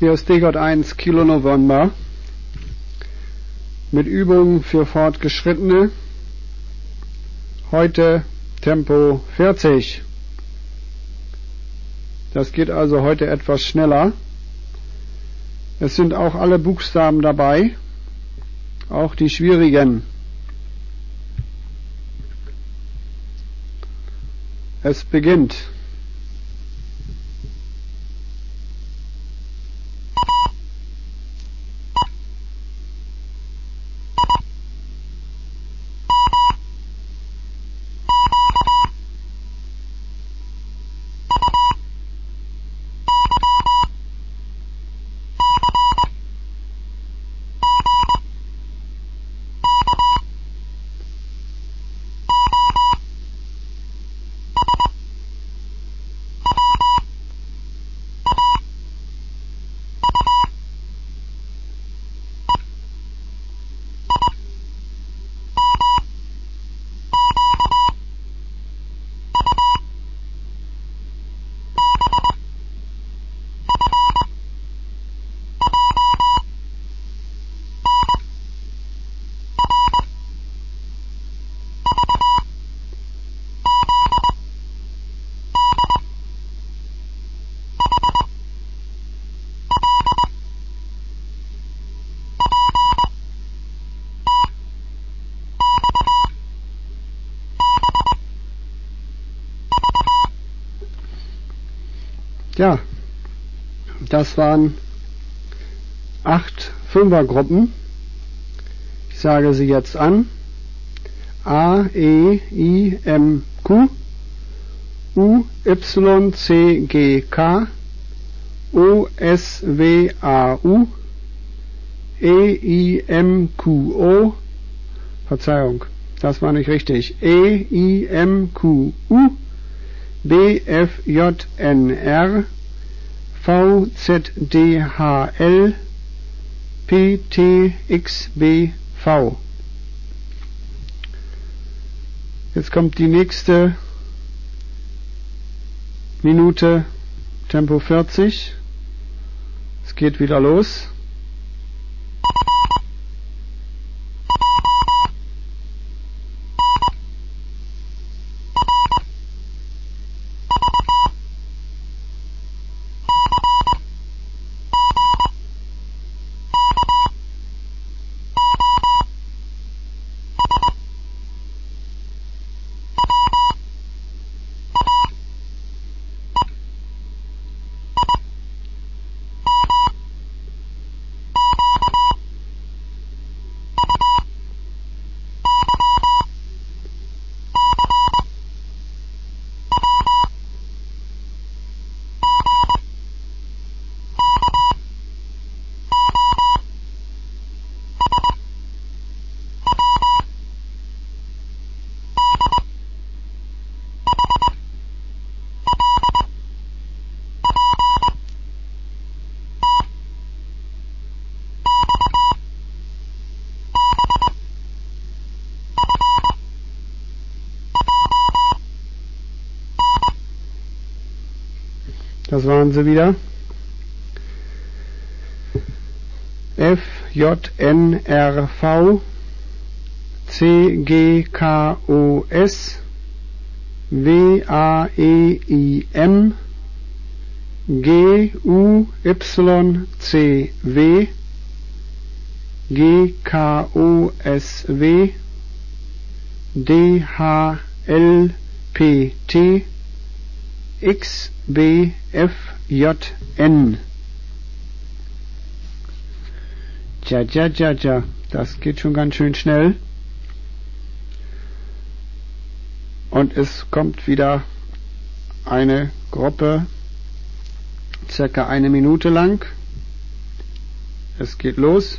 Hier ist DGOT 1 Kilo November mit Übungen für Fortgeschrittene. Heute Tempo 40. Das geht also heute etwas schneller. Es sind auch alle Buchstaben dabei, auch die schwierigen. Es beginnt. Ja, das waren acht Fünfergruppen. Ich sage sie jetzt an. A, E, I, M, Q, U, Y, C, G, K, O, S, W, A, U, E, I, M, Q, O, Verzeihung, das war nicht richtig. E, I, M, Q, U, BFJNR VZDHL PTXBV. Jetzt kommt die nächste Minute Tempo 40. Es geht wieder los. Das waren sie wieder. F, J, N, R, V, C, G, K, O, S, W, A, E, I, M, G, U, Y, C, W, G, K, O, S, W, D, H, L, P, T, X, B, F, J, N. Tja, tja, tja, tja, das geht schon ganz schön schnell. Und es kommt wieder eine Gruppe, circa eine Minute lang. Es geht los.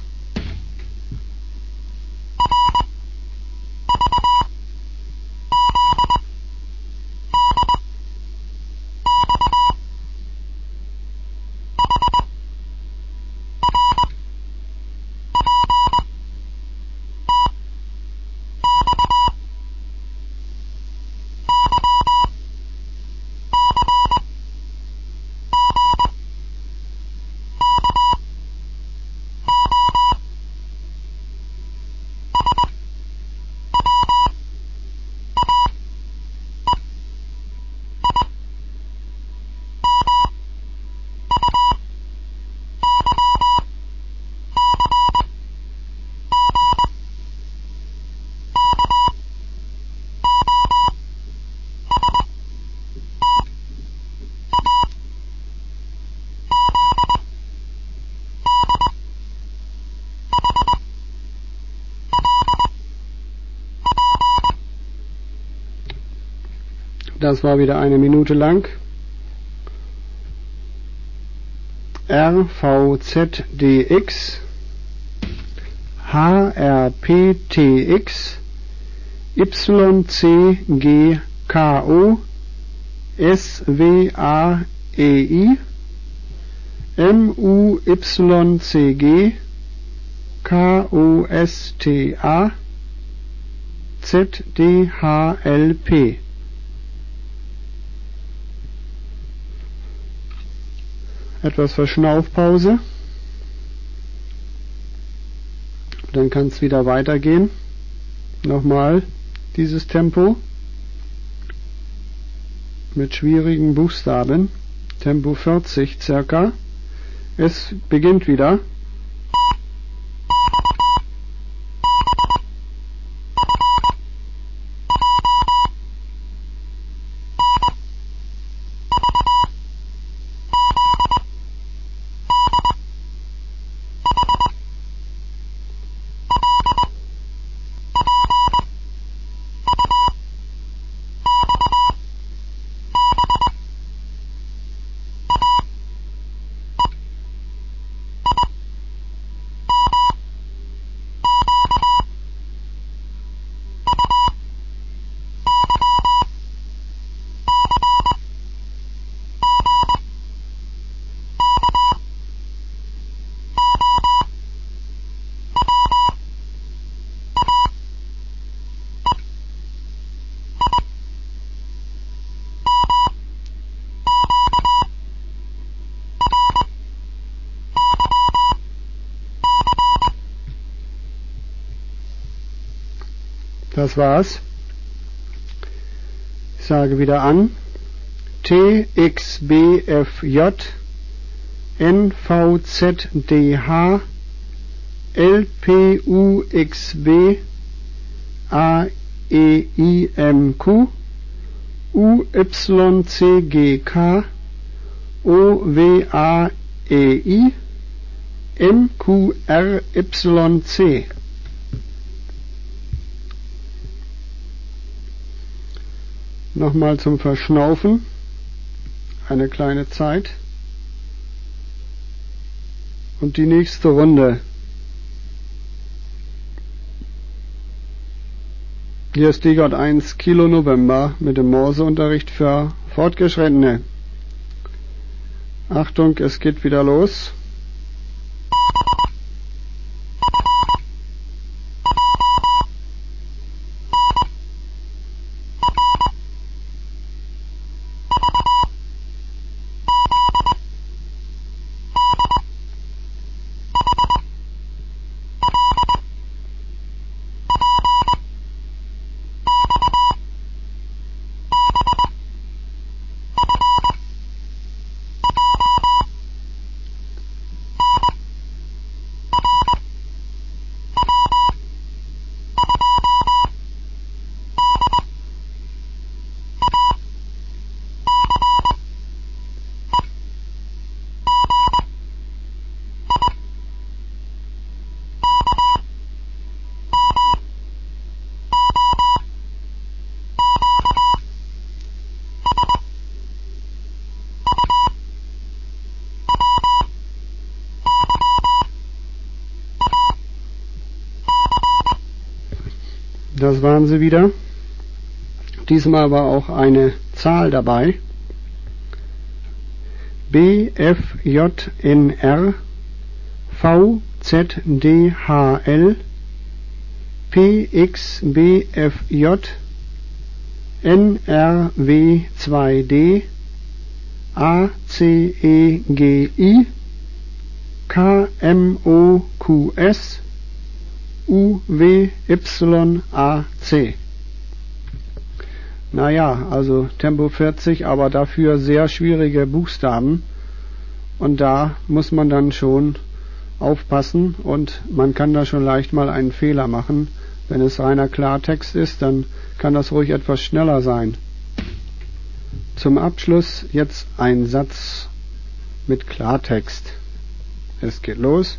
Das war wieder eine Minute lang. RVZDX HRPTX YCGKO SWAEI MUYCG KOSTA ZDHLP etwas Verschnaufpause. Dann kann es wieder weitergehen. Nochmal dieses Tempo mit schwierigen Buchstaben. Tempo 40 circa. Es beginnt wieder. Das war's. Ich sage wieder an. TXBFJ NVZDH LPUXB AEIMQ UYCGK OWAEI MQRYC Nochmal zum Verschnaufen. Eine kleine Zeit. Und die nächste Runde. Hier ist DGOT 1 Kilo November mit dem Morseunterricht für Fortgeschrittene. Achtung, es geht wieder los. Das waren sie wieder. Diesmal war auch eine Zahl dabei. BFJNR VZDHL PXBFJ NRW2D ACEGI KMOQS UWYAC. Naja, also Tempo 40, aber dafür sehr schwierige Buchstaben. Und da muss man dann schon aufpassen und man kann da schon leicht mal einen Fehler machen. Wenn es reiner Klartext ist, dann kann das ruhig etwas schneller sein. Zum Abschluss jetzt ein Satz mit Klartext. Es geht los.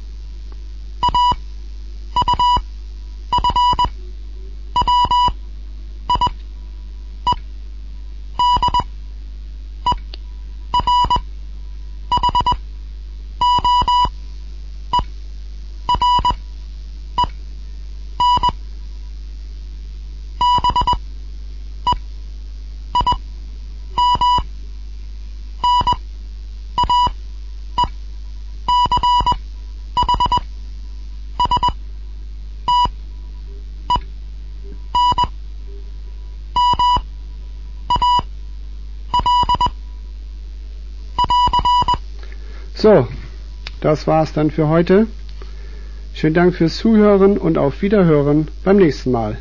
So, das war's dann für heute. Schönen Dank fürs Zuhören und auf Wiederhören beim nächsten Mal.